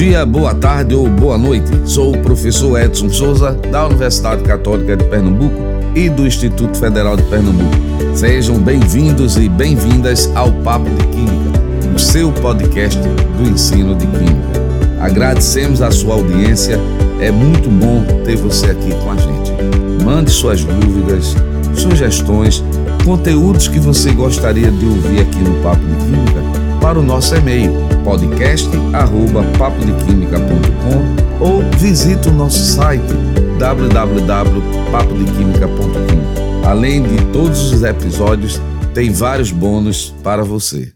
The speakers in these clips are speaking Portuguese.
dia, boa tarde ou boa noite. Sou o professor Edson Souza, da Universidade Católica de Pernambuco e do Instituto Federal de Pernambuco. Sejam bem-vindos e bem-vindas ao Papo de Química, o seu podcast do ensino de Química. Agradecemos a sua audiência, é muito bom ter você aqui com a gente. Mande suas dúvidas, sugestões, conteúdos que você gostaria de ouvir aqui no Papo de Química para o nosso e-mail podcast@papodequimica.com ou visite o nosso site www.papodequimica.com. Além de todos os episódios, tem vários bônus para você.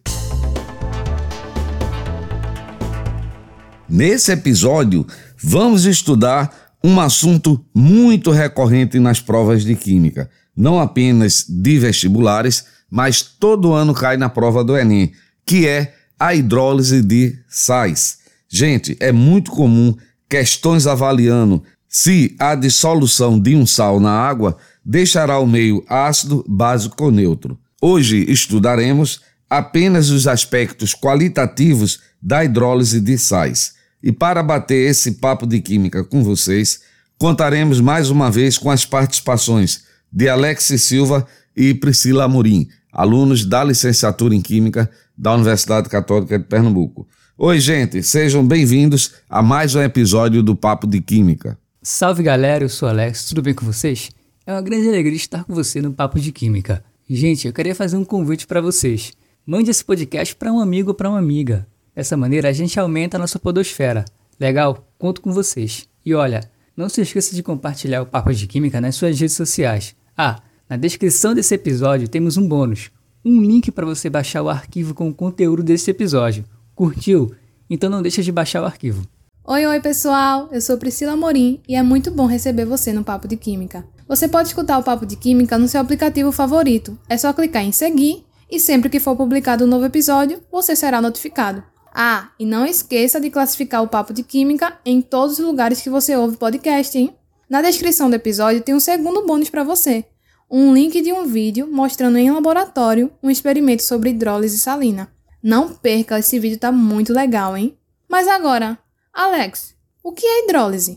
Nesse episódio, vamos estudar um assunto muito recorrente nas provas de química, não apenas de vestibulares, mas todo ano cai na prova do Enem, que é a hidrólise de sais. Gente, é muito comum questões avaliando se a dissolução de um sal na água deixará o meio ácido, básico ou neutro. Hoje estudaremos apenas os aspectos qualitativos da hidrólise de sais. E para bater esse papo de química com vocês, contaremos mais uma vez com as participações de Alex Silva e Priscila Amorim, alunos da licenciatura em Química da Universidade Católica de Pernambuco. Oi, gente, sejam bem-vindos a mais um episódio do Papo de Química. Salve galera, eu sou Alex, tudo bem com vocês? É uma grande alegria estar com você no Papo de Química. Gente, eu queria fazer um convite para vocês. Mande esse podcast para um amigo ou para uma amiga. Dessa maneira, a gente aumenta a nossa podosfera. Legal? Conto com vocês. E olha, não se esqueça de compartilhar o Papo de Química nas suas redes sociais. Ah, na descrição desse episódio temos um bônus. Um link para você baixar o arquivo com o conteúdo desse episódio. Curtiu? Então não deixa de baixar o arquivo. Oi, oi pessoal, eu sou Priscila Morim e é muito bom receber você no Papo de Química. Você pode escutar o Papo de Química no seu aplicativo favorito. É só clicar em seguir e sempre que for publicado um novo episódio, você será notificado. Ah, e não esqueça de classificar o Papo de Química em todos os lugares que você ouve podcast, hein? Na descrição do episódio tem um segundo bônus para você. Um link de um vídeo mostrando em laboratório um experimento sobre hidrólise salina. Não perca, esse vídeo tá muito legal, hein? Mas agora, Alex, o que é hidrólise?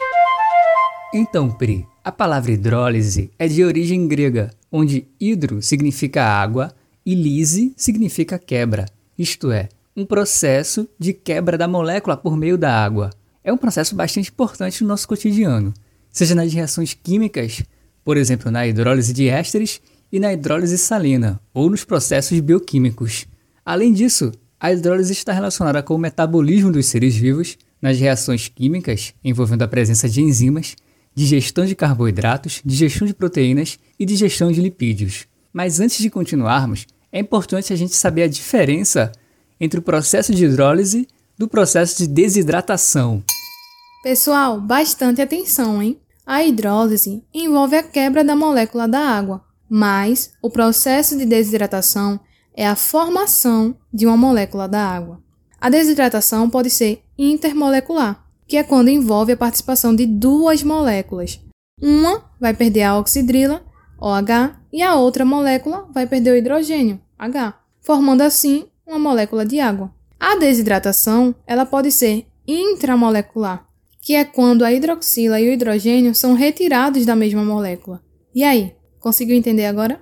Então, Pri, a palavra hidrólise é de origem grega, onde hidro significa água e lise significa quebra, isto é, um processo de quebra da molécula por meio da água. É um processo bastante importante no nosso cotidiano, seja nas reações químicas, por exemplo, na hidrólise de ésteres e na hidrólise salina, ou nos processos bioquímicos. Além disso, a hidrólise está relacionada com o metabolismo dos seres vivos nas reações químicas envolvendo a presença de enzimas, digestão de carboidratos, digestão de proteínas e digestão de lipídios. Mas antes de continuarmos, é importante a gente saber a diferença entre o processo de hidrólise do processo de desidratação. Pessoal, bastante atenção, hein? A hidrólise envolve a quebra da molécula da água, mas o processo de desidratação é a formação de uma molécula da água. A desidratação pode ser intermolecular, que é quando envolve a participação de duas moléculas. Uma vai perder a oxidrila, OH, e a outra molécula vai perder o hidrogênio, H, formando assim uma molécula de água. A desidratação, ela pode ser intramolecular, que é quando a hidroxila e o hidrogênio são retirados da mesma molécula. E aí, conseguiu entender agora?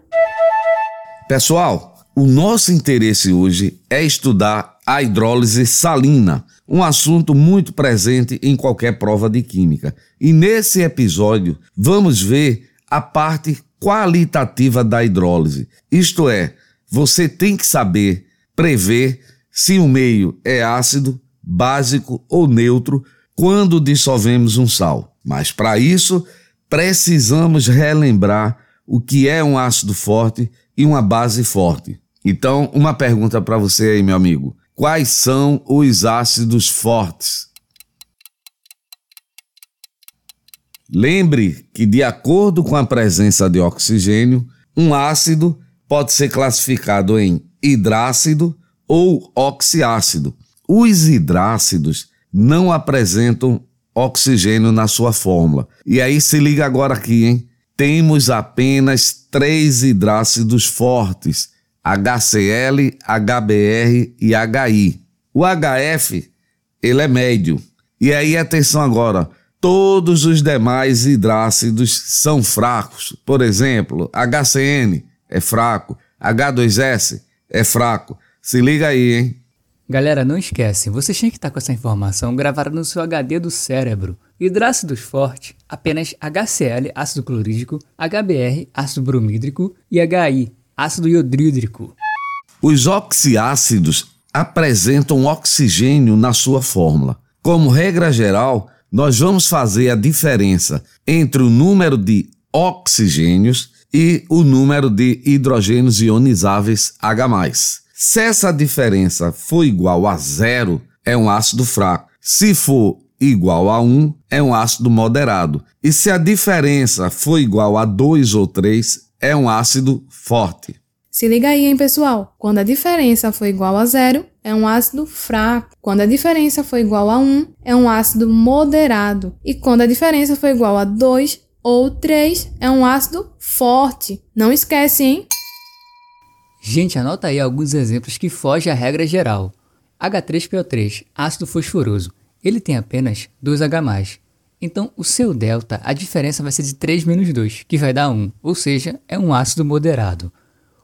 Pessoal, o nosso interesse hoje é estudar a hidrólise salina, um assunto muito presente em qualquer prova de química. E nesse episódio, vamos ver a parte qualitativa da hidrólise. Isto é, você tem que saber prever se o meio é ácido, básico ou neutro quando dissolvemos um sal. Mas para isso, precisamos relembrar o que é um ácido forte e uma base forte. Então, uma pergunta para você aí, meu amigo. Quais são os ácidos fortes? Lembre que, de acordo com a presença de oxigênio, um ácido pode ser classificado em hidrácido ou oxiácido. Os hidrácidos não apresentam oxigênio na sua fórmula. E aí se liga agora aqui, hein? Temos apenas três hidrácidos fortes: HCl, HBr e HI. O HF, ele é médio. E aí, atenção agora, todos os demais hidrácidos são fracos. Por exemplo, HCN é fraco, H2S é fraco. Se liga aí, hein? Galera, não esquece, vocês têm que estar com essa informação gravada no seu HD do cérebro. Hidrácidos fortes, apenas HCl, ácido clorídrico, HBr, ácido bromídrico e HI, ácido iodrídrico. Os oxiácidos apresentam oxigênio na sua fórmula. Como regra geral, nós vamos fazer a diferença entre o número de oxigênios e o número de hidrogênios ionizáveis H+. Se essa diferença for igual a zero, é um ácido fraco. Se for igual a 1, é um ácido moderado. E se a diferença for igual a 2 ou 3, é um ácido forte. Se liga aí, hein, pessoal? Quando a diferença for igual a zero, é um ácido fraco. Quando a diferença for igual a 1, é um ácido moderado. E quando a diferença for igual a 2 ou 3, é um ácido forte. Não esquece, hein? Gente, anota aí alguns exemplos que fogem à regra geral. H3PO3, ácido fosforoso. Ele tem apenas 2H+. Então, o seu delta, a diferença vai ser de 3 menos 2, que vai dar 1, ou seja, é um ácido moderado.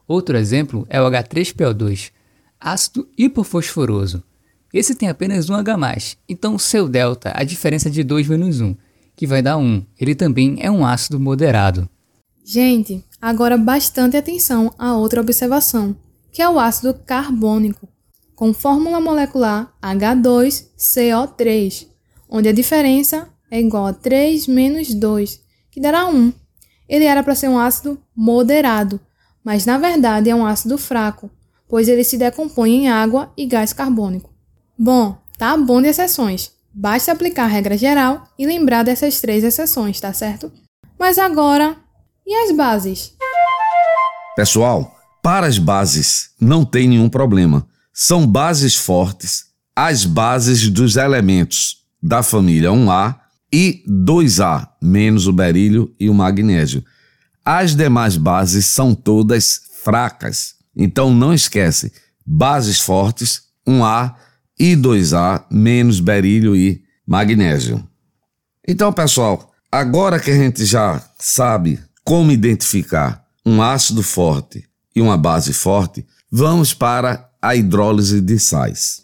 Outro exemplo é o H3PO2, ácido hipofosforoso. Esse tem apenas 1H+, então o seu delta, a diferença é de 2 menos 1, que vai dar 1. Ele também é um ácido moderado. Gente, agora bastante atenção a outra observação, que é o ácido carbônico, com fórmula molecular H2CO3, onde a diferença é igual a 3 menos 2, que dará 1. Ele era para ser um ácido moderado, mas na verdade é um ácido fraco, pois ele se decompõe em água e gás carbônico. Bom, tá bom de exceções. Basta aplicar a regra geral e lembrar dessas três exceções, tá certo? Mas agora e as bases? Pessoal, para as bases não tem nenhum problema. São bases fortes, as bases dos elementos da família 1A e 2A, menos o berílio e o magnésio. As demais bases são todas fracas. Então não esquece, bases fortes, 1A e 2A, menos berílio e magnésio. Então, pessoal, agora que a gente já sabe como identificar um ácido forte e uma base forte, vamos para a hidrólise de sais.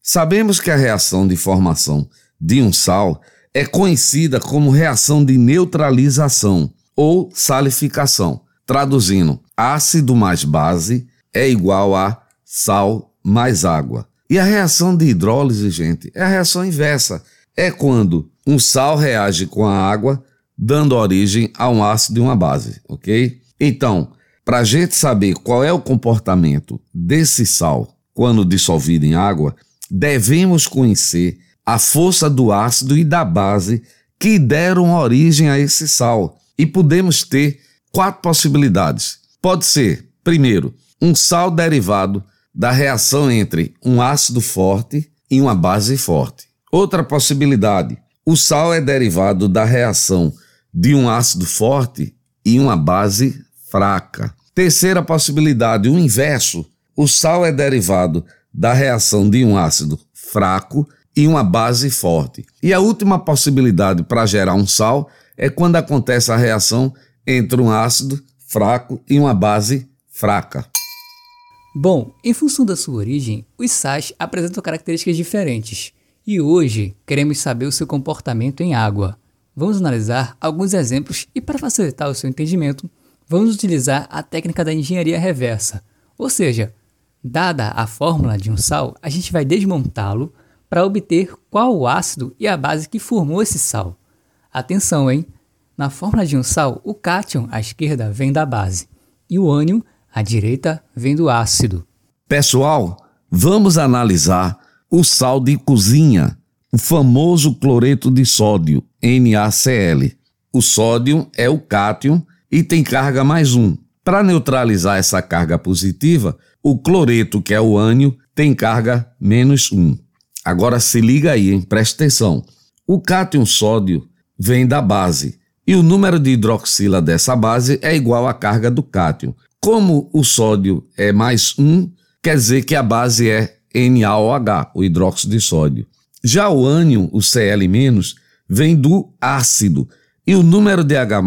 Sabemos que a reação de formação de um sal é conhecida como reação de neutralização ou salificação. Traduzindo, ácido mais base é igual a sal mais água. E a reação de hidrólise, gente, é a reação inversa. É quando um sal reage com a água dando origem a um ácido e uma base, ok? Então, para a gente saber qual é o comportamento desse sal quando dissolvido em água, devemos conhecer a força do ácido e da base que deram origem a esse sal. E podemos ter quatro possibilidades. Pode ser, primeiro, um sal derivado da reação entre um ácido forte e uma base forte. Outra possibilidade, o sal é derivado da reação de um ácido forte e uma base fraca. Terceira possibilidade, o inverso. O sal é derivado da reação de um ácido fraco e uma base forte. E a última possibilidade para gerar um sal é quando acontece a reação entre um ácido fraco e uma base fraca. Bom, em função da sua origem, os sais apresentam características diferentes. E hoje queremos saber o seu comportamento em água. Vamos analisar alguns exemplos e, para facilitar o seu entendimento, vamos utilizar a técnica da engenharia reversa. Ou seja, dada a fórmula de um sal, a gente vai desmontá-lo para obter qual o ácido e a base que formou esse sal. Atenção, hein? Na fórmula de um sal, o cátion à esquerda vem da base e o ânion à direita vem do ácido. Pessoal, vamos analisar o sal de cozinha o famoso cloreto de sódio, NaCl. O sódio é o cátion e tem carga mais um. Para neutralizar essa carga positiva, o cloreto, que é o ânion, tem carga menos um. Agora se liga aí, hein? presta atenção. O cátion sódio vem da base e o número de hidroxila dessa base é igual à carga do cátion. Como o sódio é mais um, quer dizer que a base é NaOH, o hidróxido de sódio. Já o ânion, o Cl-, vem do ácido, e o número de H+,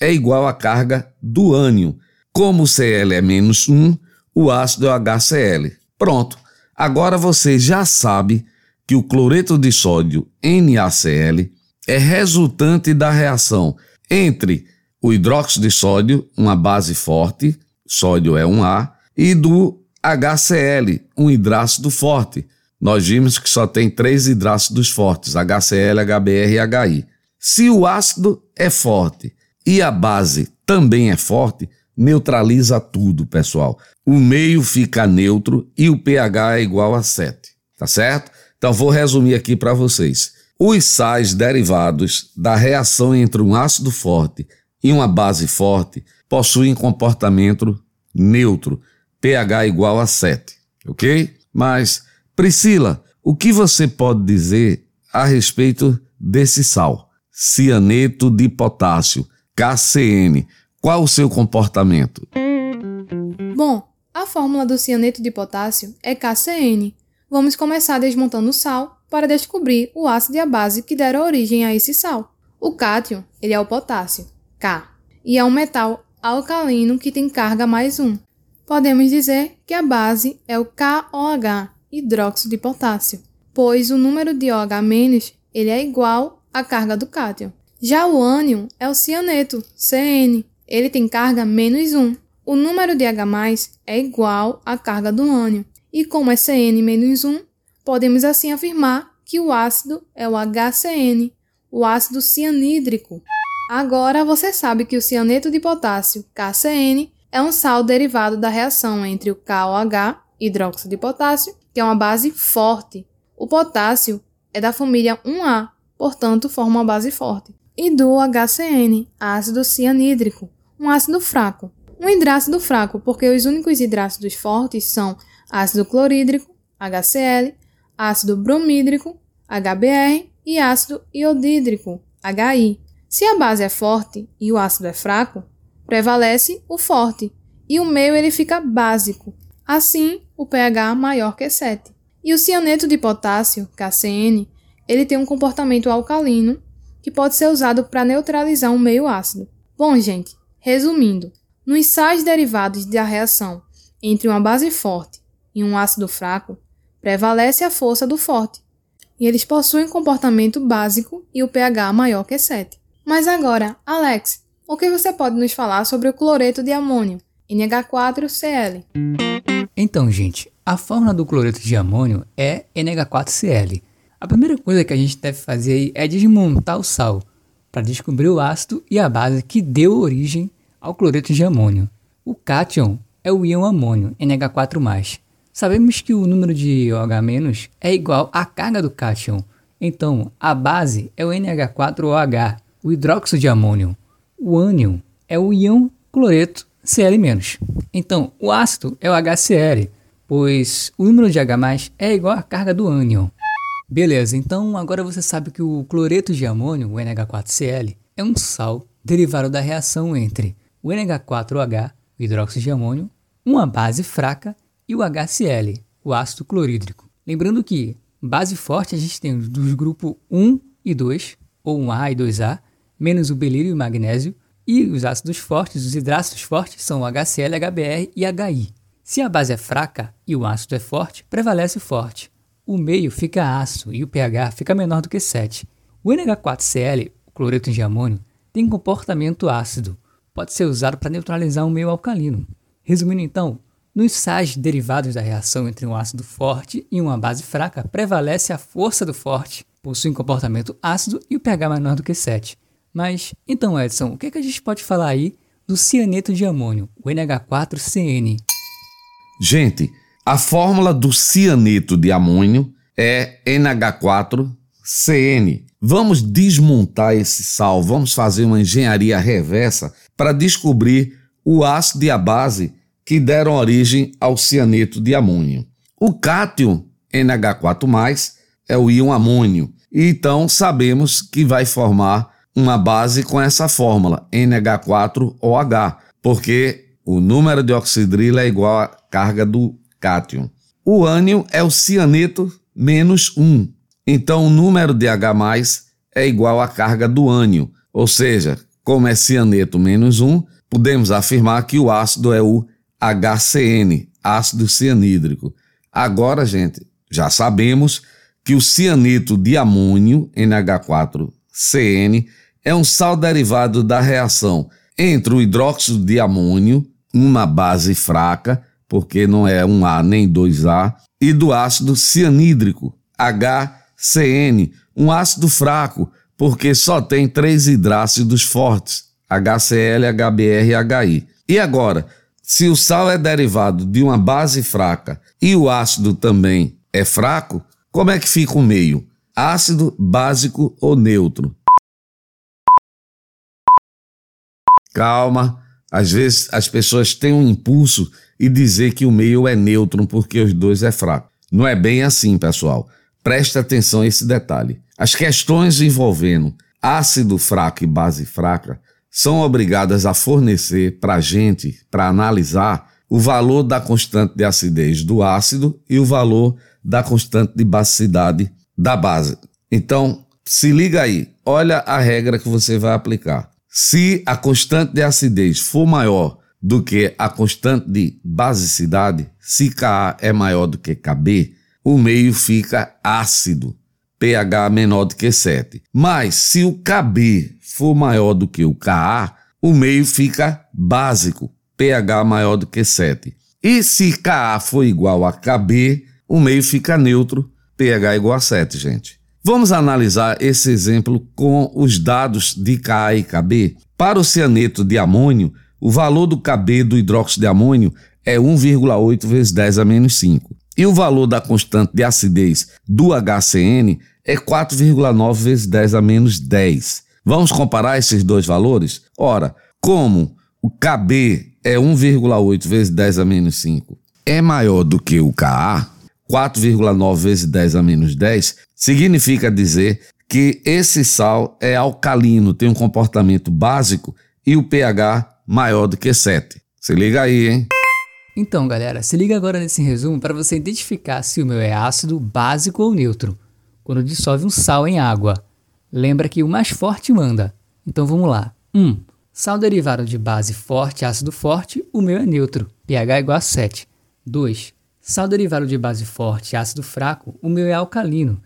é igual à carga do ânion. Como o Cl é menos 1, o ácido é o HCl. Pronto. Agora você já sabe que o cloreto de sódio NaCl é resultante da reação entre o hidróxido de sódio, uma base forte, sódio é um A, e do HCl, um hidrácido forte. Nós vimos que só tem três hidrácidos fortes, HCl, HBr e HI. Se o ácido é forte e a base também é forte, neutraliza tudo, pessoal. O meio fica neutro e o pH é igual a 7, tá certo? Então vou resumir aqui para vocês. Os sais derivados da reação entre um ácido forte e uma base forte possuem comportamento neutro, pH igual a 7, ok? Mas, Priscila, o que você pode dizer a respeito desse sal? Cianeto de potássio, KCN. Qual o seu comportamento? Bom, a fórmula do cianeto de potássio é KCN. Vamos começar desmontando o sal para descobrir o ácido e a base que deram origem a esse sal. O cátion, ele é o potássio, K, e é um metal alcalino que tem carga mais 1. Podemos dizer que a base é o KOH, hidróxido de potássio, pois o número de OH- ele é igual à carga do cátion. Já o ânion é o cianeto, CN, ele tem carga menos 1. O número de H+, é igual à carga do ânion, e como é Cn menos 1, podemos assim afirmar que o ácido é o HCN, o ácido cianídrico. Agora você sabe que o cianeto de potássio, KCN, é um sal derivado da reação entre o KOH, hidróxido de potássio, que é uma base forte. O potássio é da família 1A, portanto forma uma base forte. E do HCN, ácido cianídrico, um ácido fraco. Um hidrácido fraco, porque os únicos hidrácidos fortes são ácido clorídrico, HCl, ácido bromídrico, HBr e ácido iodídrico, HI. Se a base é forte e o ácido é fraco, prevalece o forte e o meio ele fica básico. Assim, o pH maior que 7. E o cianeto de potássio, KCN, ele tem um comportamento alcalino que pode ser usado para neutralizar um meio ácido. Bom, gente, Resumindo, nos sais derivados da reação entre uma base forte e um ácido fraco, prevalece a força do forte, e eles possuem comportamento básico e o pH maior que 7. Mas agora, Alex, o que você pode nos falar sobre o cloreto de amônio, NH4Cl? Então, gente, a fórmula do cloreto de amônio é NH4Cl. A primeira coisa que a gente deve fazer é desmontar o sal para descobrir o ácido e a base que deu origem ao cloreto de amônio. O cátion é o íon amônio, NH4+. Sabemos que o número de OH- é igual à carga do cátion, então a base é o NH4OH, o hidróxido de amônio. O ânion é o íon cloreto Cl-. Então o ácido é o HCl, pois o número de H+, é igual à carga do ânion. Beleza, então agora você sabe que o cloreto de amônio, o NH4Cl, é um sal derivado da reação entre o NH4OH, o hidróxido de amônio, uma base fraca e o HCl, o ácido clorídrico. Lembrando que base forte a gente tem dos grupos 1 e 2, ou 1A e 2A, menos o belírio e o magnésio, e os ácidos fortes, os hidrácidos fortes, são o HCl, HBr e HI. Se a base é fraca e o ácido é forte, prevalece o forte o meio fica ácido e o pH fica menor do que 7. O NH4Cl, o cloreto de amônio, tem comportamento ácido. Pode ser usado para neutralizar um meio alcalino. Resumindo então, nos sais derivados da reação entre um ácido forte e uma base fraca, prevalece a força do forte, possui um comportamento ácido e o pH menor do que 7. Mas, então Edson, o que, é que a gente pode falar aí do cianeto de amônio, o NH4CN? Gente, a fórmula do cianeto de amônio é NH4CN. Vamos desmontar esse sal, vamos fazer uma engenharia reversa para descobrir o ácido e a base que deram origem ao cianeto de amônio. O cátion NH4+, é o íon amônio, e então sabemos que vai formar uma base com essa fórmula, NH4OH, porque o número de oxidrila é igual à carga do cátion. O ânion é o cianeto menos 1, Então o número de H+, é igual à carga do ânion, ou seja, como é cianeto menos 1, podemos afirmar que o ácido é o HCN, ácido cianídrico. Agora, gente, já sabemos que o cianeto de amônio, NH4CN, é um sal derivado da reação entre o hidróxido de amônio, uma base fraca, porque não é um A nem 2A, e do ácido cianídrico, HCN, um ácido fraco, porque só tem três hidrácidos fortes, HCl, HBr e HI. E agora, se o sal é derivado de uma base fraca e o ácido também é fraco, como é que fica o meio? Ácido, básico ou neutro? Calma, às vezes as pessoas têm um impulso e dizer que o meio é neutro porque os dois é fraco. Não é bem assim, pessoal. Preste atenção a esse detalhe. As questões envolvendo ácido fraco e base fraca são obrigadas a fornecer para a gente, para analisar, o valor da constante de acidez do ácido e o valor da constante de basicidade da base. Então, se liga aí, olha a regra que você vai aplicar. Se a constante de acidez for maior do que a constante de basicidade, se Ka é maior do que Kb, o meio fica ácido, pH menor do que 7. Mas se o Kb for maior do que o Ka, o meio fica básico, pH maior do que 7. E se Ka for igual a Kb, o meio fica neutro, pH igual a 7, gente. Vamos analisar esse exemplo com os dados de Ka e Kb. Para o cianeto de amônio, o valor do Kb do hidróxido de amônio é 1,8 vezes 10 a menos 5. E o valor da constante de acidez do HCN é 4,9 vezes 10 a menos 10. Vamos comparar esses dois valores? Ora, como o Kb é 1,8 vezes 10 a menos 5 é maior do que o Ka, 4,9 vezes 10 a menos 10, significa dizer que esse sal é alcalino, tem um comportamento básico e o pH maior do que 7. Se liga aí, hein? Então, galera, se liga agora nesse resumo para você identificar se o meu é ácido, básico ou neutro, quando dissolve um sal em água. Lembra que o mais forte manda. Então vamos lá. 1. Um, sal derivado de base forte, ácido forte, o meu é neutro, pH igual a 7. 2. Sal derivado de base forte, ácido fraco, o meu é alcalino.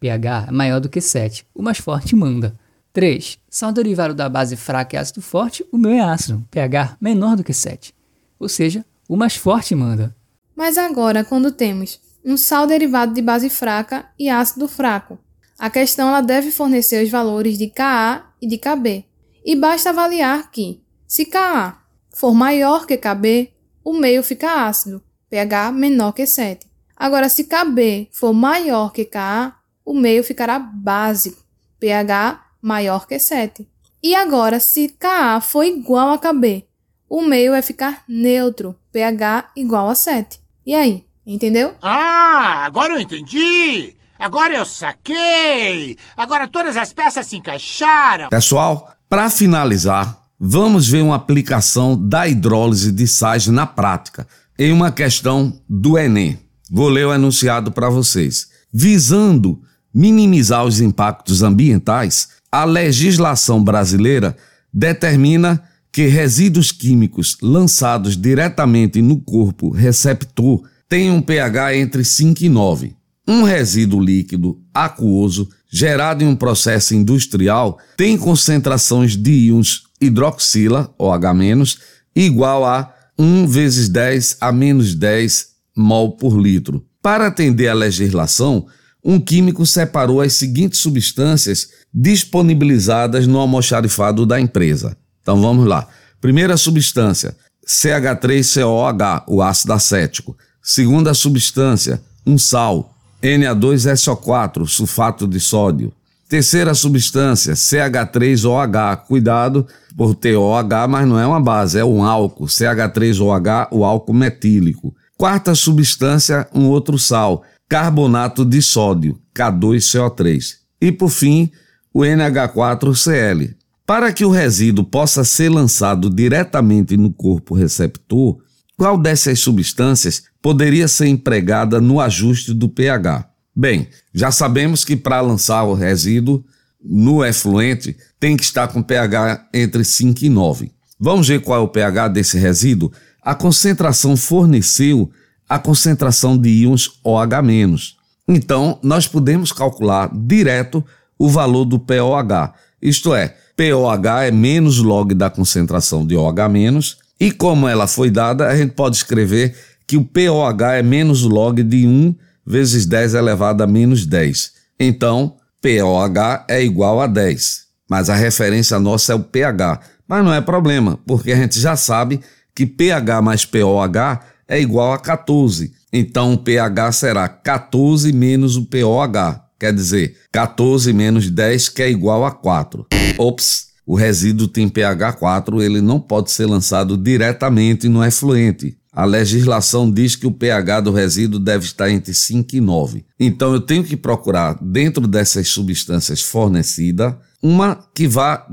pH é maior do que 7. O mais forte manda. 3. Sal derivado da base fraca e ácido forte, o meu é ácido. pH menor do que 7. Ou seja, o mais forte manda. Mas agora, quando temos um sal derivado de base fraca e ácido fraco, a questão ela deve fornecer os valores de Ka e de Kb. E basta avaliar que, se Ka for maior que Kb, o meio fica ácido pH menor que 7. Agora, se Kb for maior que Ka, o meio ficará básico, pH maior que 7. E agora, se Ka for igual a Kb, o meio vai ficar neutro, pH igual a 7. E aí, entendeu? Ah, agora eu entendi! Agora eu saquei! Agora todas as peças se encaixaram! Pessoal, para finalizar, vamos ver uma aplicação da hidrólise de sais na prática em uma questão do Enem. Vou ler o enunciado para vocês. Visando minimizar os impactos ambientais, a legislação brasileira determina que resíduos químicos lançados diretamente no corpo receptor tenham um pH entre 5 e 9. Um resíduo líquido aquoso gerado em um processo industrial tem concentrações de íons hidroxila, OH-, igual a 1 vezes 10 a menos 10 mol por litro. Para atender à legislação, um químico separou as seguintes substâncias disponibilizadas no almoxarifado da empresa. Então vamos lá. Primeira substância, CH3COH, o ácido acético. Segunda substância, um sal, Na2SO4, sulfato de sódio. Terceira substância, CH3OH. Cuidado por ter OH, mas não é uma base, é um álcool. CH3OH, o álcool metílico. Quarta substância, um outro sal, carbonato de sódio, K2CO3. E por fim, o NH4Cl. Para que o resíduo possa ser lançado diretamente no corpo receptor, qual dessas substâncias poderia ser empregada no ajuste do pH? Bem, já sabemos que para lançar o resíduo no efluente tem que estar com pH entre 5 e 9. Vamos ver qual é o pH desse resíduo? A concentração forneceu a concentração de íons OH-. Então, nós podemos calcular direto o valor do POH. Isto é, POH é menos log da concentração de OH-, e como ela foi dada, a gente pode escrever que o POH é menos log de 1 vezes 10 elevado a menos 10. Então, POH é igual a 10. Mas a referência nossa é o pH. Mas não é problema, porque a gente já sabe que pH mais POH é igual a 14. Então o pH será 14 menos o POH. Quer dizer, 14 menos 10 que é igual a 4. Ops, o resíduo tem pH 4, ele não pode ser lançado diretamente no efluente. A legislação diz que o pH do resíduo deve estar entre 5 e 9. Então eu tenho que procurar, dentro dessas substâncias fornecidas, uma que vá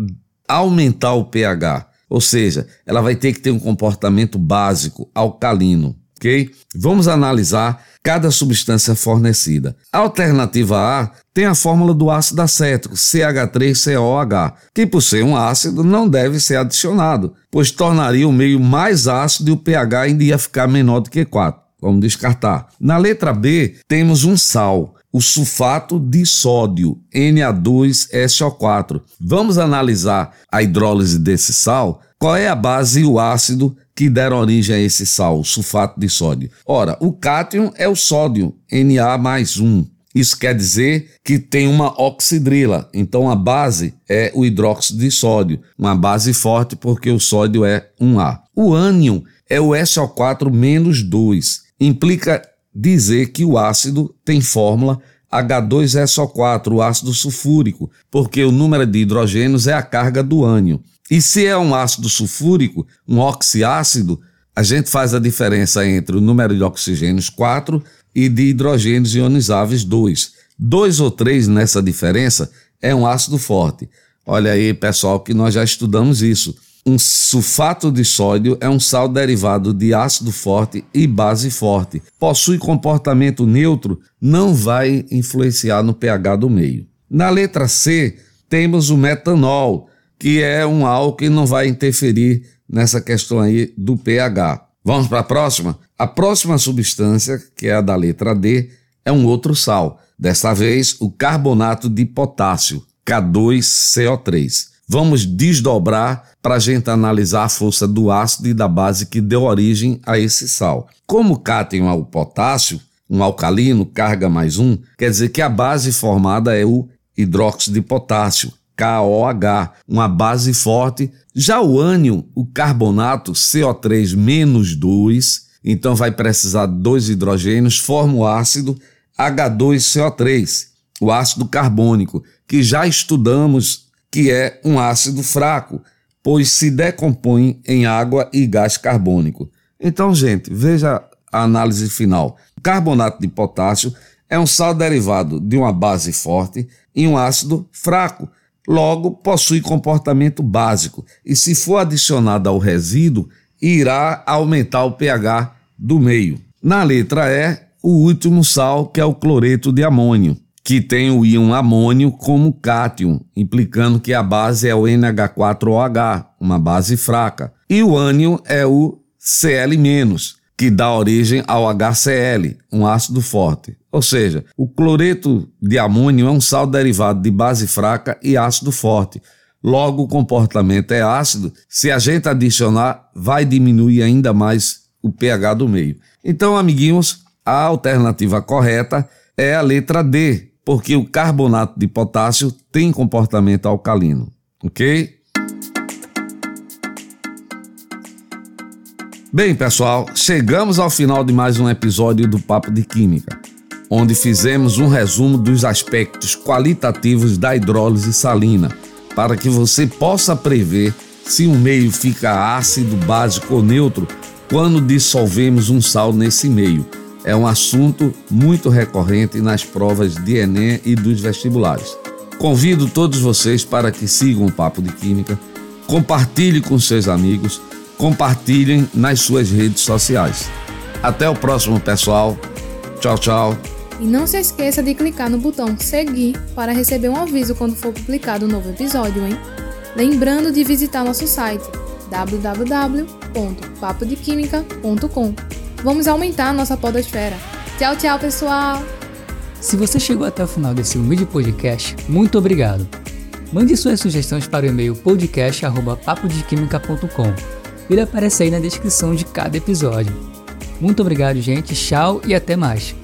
aumentar o pH. Ou seja, ela vai ter que ter um comportamento básico, alcalino ok? Vamos analisar cada substância fornecida. A alternativa A tem a fórmula do ácido acético, CH3COH, que por ser um ácido não deve ser adicionado, pois tornaria o meio mais ácido e o pH ainda ia ficar menor do que 4. Vamos descartar. Na letra B, temos um sal, o sulfato de sódio, Na2SO4. Vamos analisar a hidrólise desse sal. Qual é a base e o ácido que deram origem a esse sal, o sulfato de sódio? Ora, o cátion é o sódio, Na mais 1. Isso quer dizer que tem uma oxidrila, então a base é o hidróxido de sódio, uma base forte porque o sódio é 1A. O ânion é o SO4 menos 2, implica dizer que o ácido tem fórmula H2SO4, o ácido sulfúrico, porque o número de hidrogênios é a carga do ânion. E se é um ácido sulfúrico, um oxiácido, a gente faz a diferença entre o número de oxigênios 4 e de hidrogênios ionizáveis 2. 2 ou 3 nessa diferença é um ácido forte. Olha aí, pessoal, que nós já estudamos isso. Um sulfato de sódio é um sal derivado de ácido forte e base forte. Possui comportamento neutro, não vai influenciar no pH do meio. Na letra C, temos o metanol que é um álcool que não vai interferir nessa questão aí do pH. Vamos para a próxima? A próxima substância, que é a da letra D, é um outro sal. Desta vez, o carbonato de potássio, K2CO3. Vamos desdobrar para a gente analisar a força do ácido e da base que deu origem a esse sal. Como cátion é o potássio, um alcalino, carga mais um, quer dizer que a base formada é o hidróxido de potássio, KOH, uma base forte. Já o ânion, o carbonato CO3 menos 2, então vai precisar dois hidrogênios, forma o ácido H2CO3, o ácido carbônico, que já estudamos que é um ácido fraco, pois se decompõe em água e gás carbônico. Então, gente, veja a análise final. Carbonato de potássio é um sal derivado de uma base forte e um ácido fraco, logo possui comportamento básico e, se for adicionado ao resíduo, irá aumentar o pH do meio. Na letra E, o último sal, que é o cloreto de amônio, que tem o íon amônio como cátion, implicando que a base é o NH4OH, uma base fraca, e o ânion é o Cl-, que dá origem ao HCl, um ácido forte. Ou seja, o cloreto de amônio é um sal derivado de base fraca e ácido forte. Logo, o comportamento é ácido. Se a gente adicionar, vai diminuir ainda mais o pH do meio. Então, amiguinhos, a alternativa correta é a letra D, porque o carbonato de potássio tem comportamento alcalino. Ok? Bem, pessoal, chegamos ao final de mais um episódio do Papo de Química, onde fizemos um resumo dos aspectos qualitativos da hidrólise salina, para que você possa prever se um meio fica ácido, básico ou neutro quando dissolvemos um sal nesse meio. É um assunto muito recorrente nas provas de Enem e dos vestibulares. Convido todos vocês para que sigam o Papo de Química, compartilhe com seus amigos compartilhem nas suas redes sociais. Até o próximo, pessoal. Tchau, tchau E não se esqueça de clicar no botão seguir para receber um aviso quando for publicado um novo episódio, hein? Lembrando de visitar nosso site www.papodequimica.com. Vamos aumentar a nossa podosfera. Tchau, tchau, pessoal! Se você chegou até o final desse humilde podcast, muito obrigado. Mande suas sugestões para o e-mail podcast@papodequimica.com. Ele aparece aí na descrição de cada episódio. Muito obrigado, gente. Tchau e até mais.